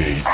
DJ.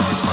know.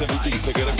Pégate y muévete, pégate y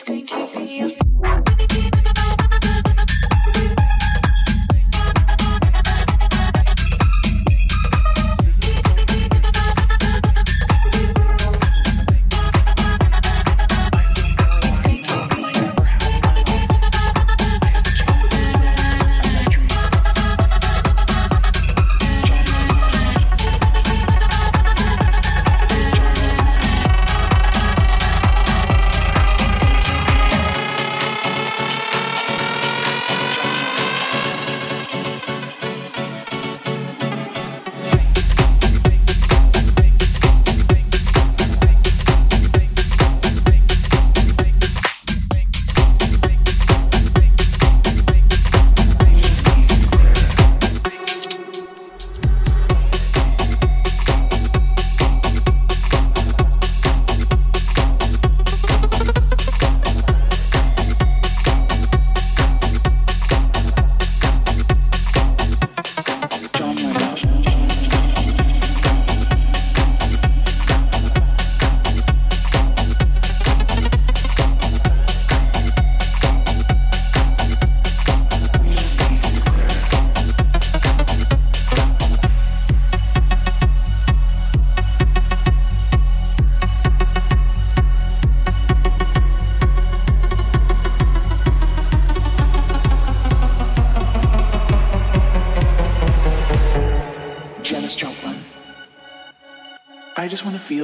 that's going to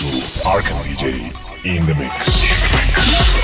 to Arcan DJ in the mix.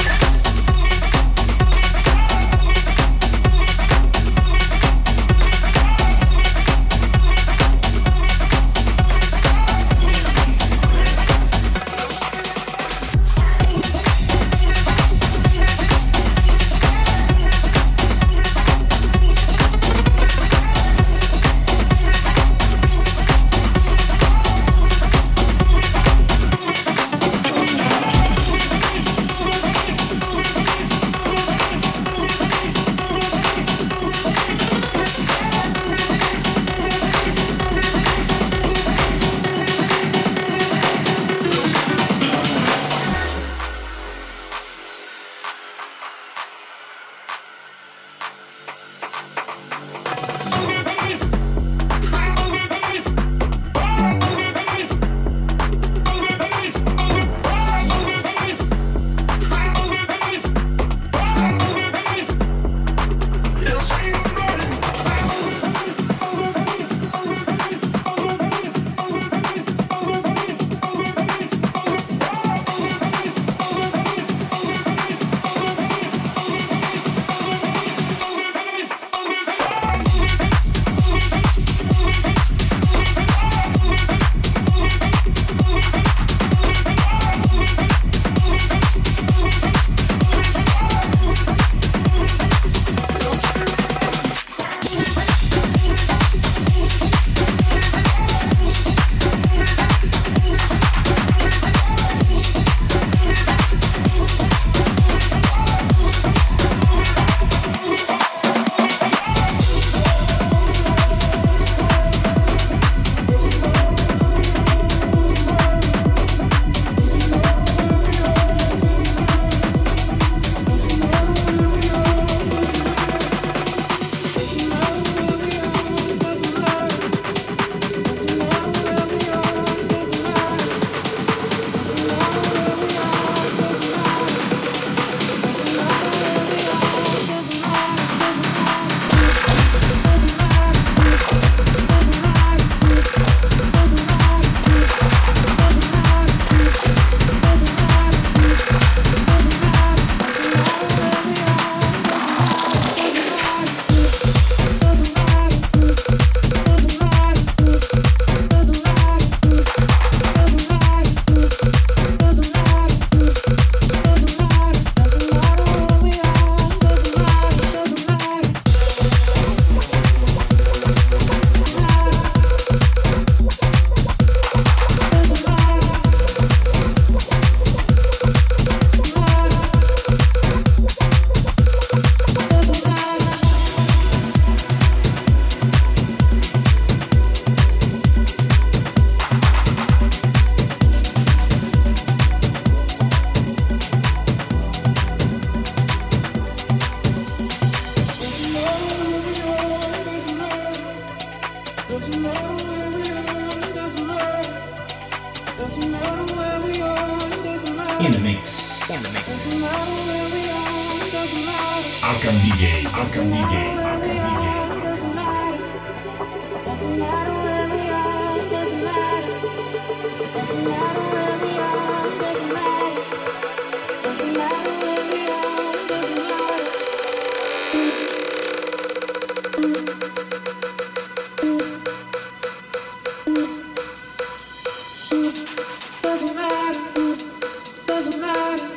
Doesn't matter.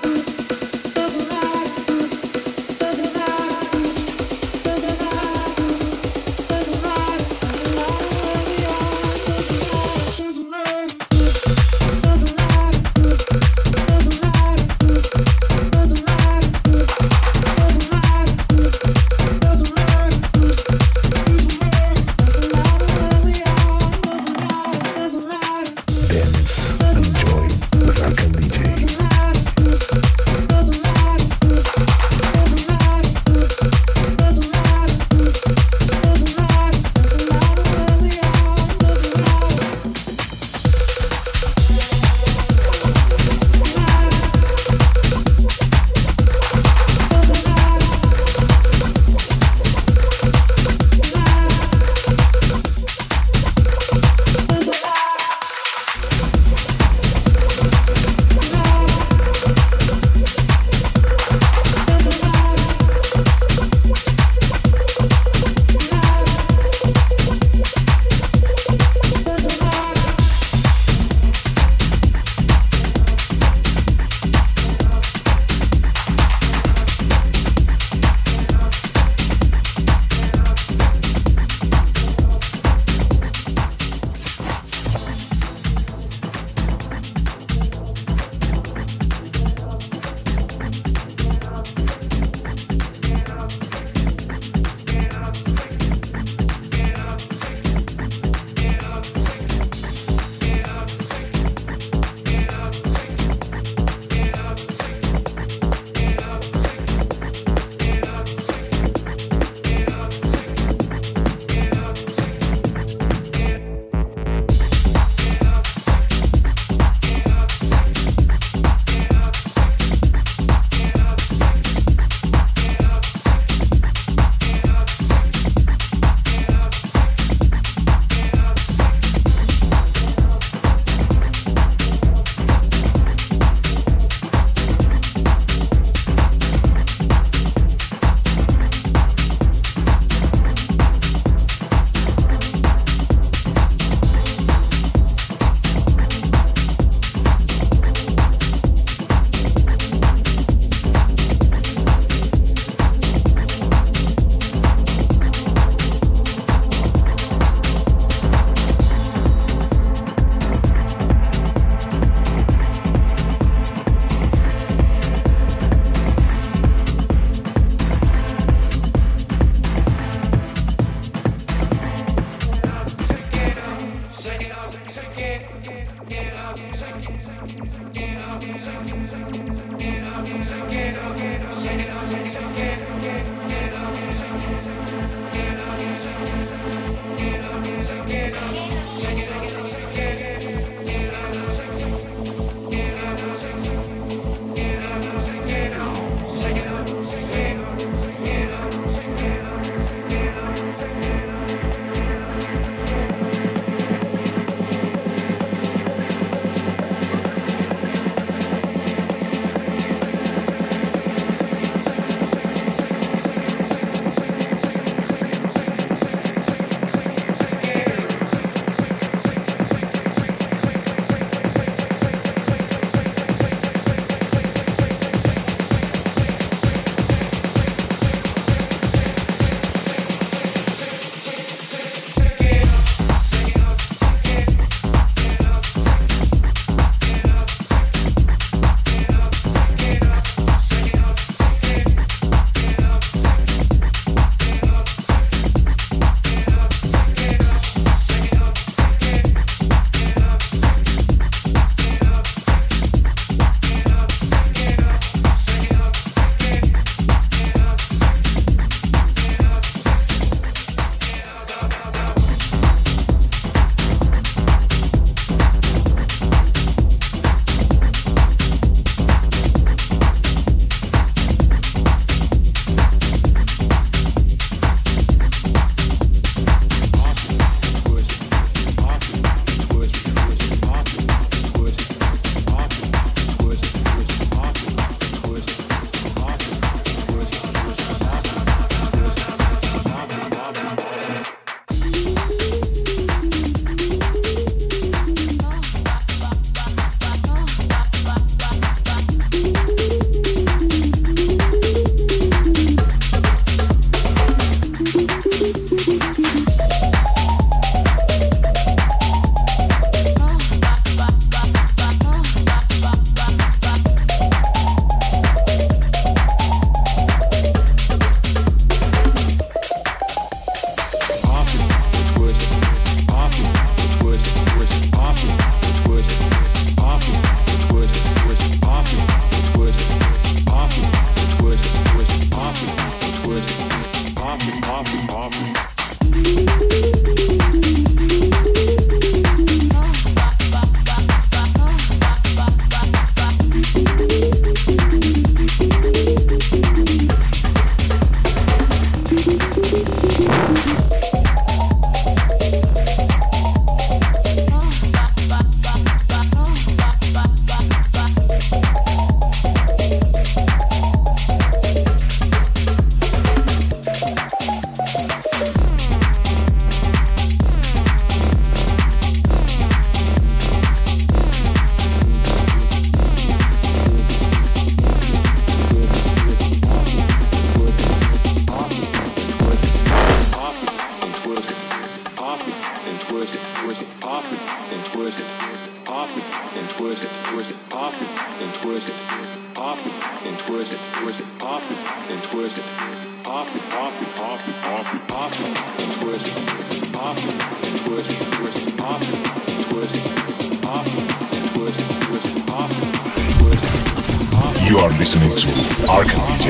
You are listening to Arcan DJ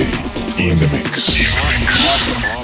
in the mix.